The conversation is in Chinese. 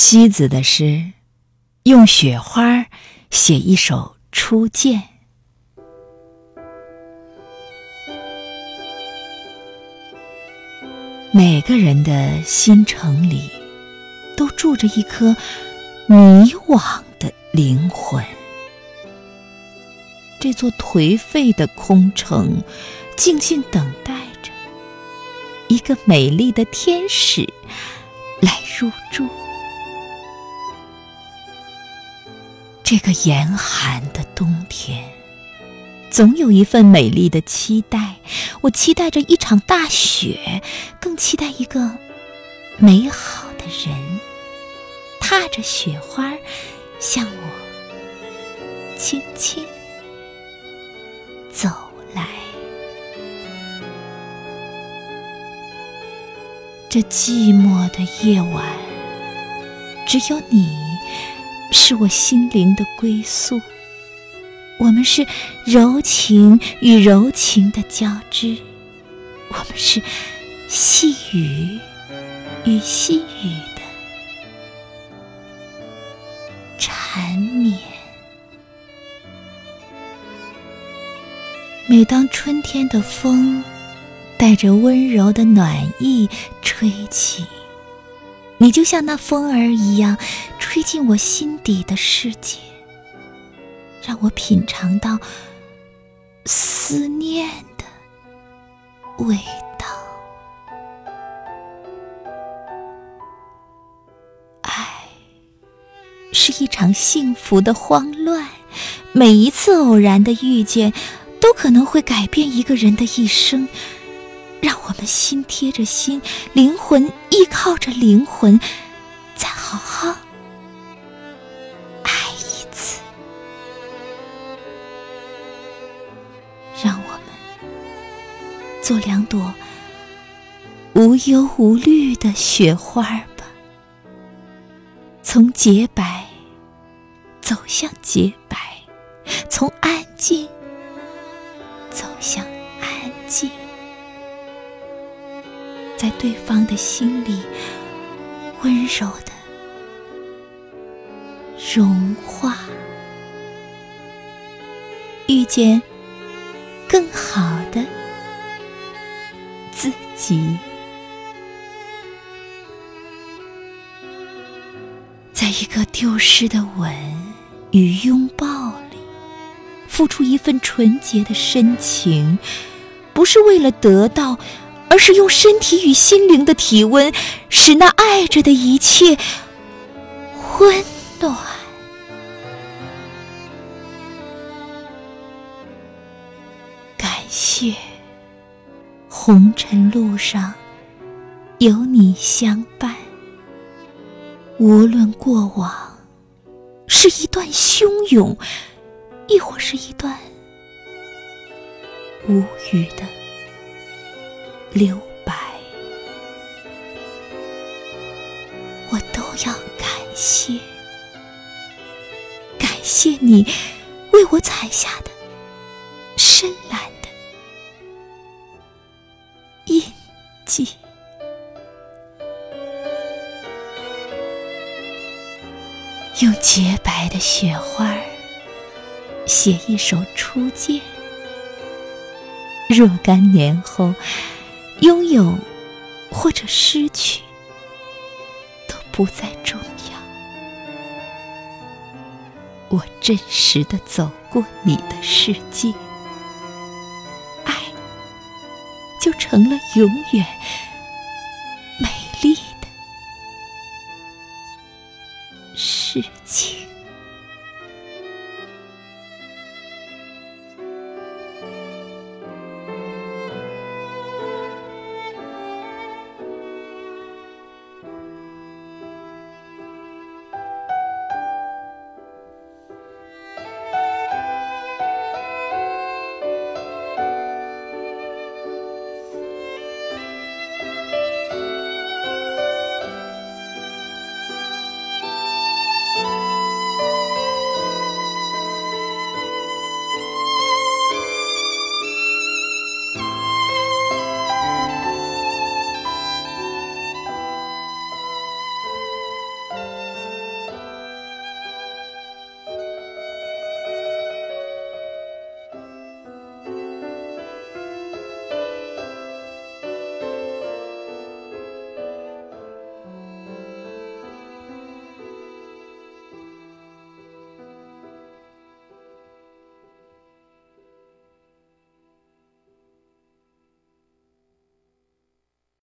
西子的诗，用雪花写一首初见。每个人的心城里，都住着一颗迷惘的灵魂。这座颓废的空城，静静等待着一个美丽的天使来入住。这个严寒的冬天，总有一份美丽的期待。我期待着一场大雪，更期待一个美好的人，踏着雪花向我轻轻走来。这寂寞的夜晚，只有你。是我心灵的归宿。我们是柔情与柔情的交织，我们是细雨与细雨的缠绵。每当春天的风带着温柔的暖意吹起。你就像那风儿一样，吹进我心底的世界，让我品尝到思念的味道。爱是一场幸福的慌乱，每一次偶然的遇见，都可能会改变一个人的一生。让我们心贴着心，灵魂依靠着灵魂，再好好爱一次。让我们做两朵无忧无虑的雪花吧，从洁白走向洁白，从安静走向安静。在对方的心里，温柔的融化，遇见更好的自己，在一个丢失的吻与拥抱里，付出一份纯洁的深情，不是为了得到。是用身体与心灵的体温，使那爱着的一切温暖。感谢红尘路上有你相伴，无论过往是一段汹涌，亦或是一段无语的。留白，我都要感谢，感谢你为我踩下的深蓝的印记，用洁白的雪花写一首初见，若干年后。拥有或者失去都不再重要。我真实的走过你的世界，爱就成了永远美丽的事情。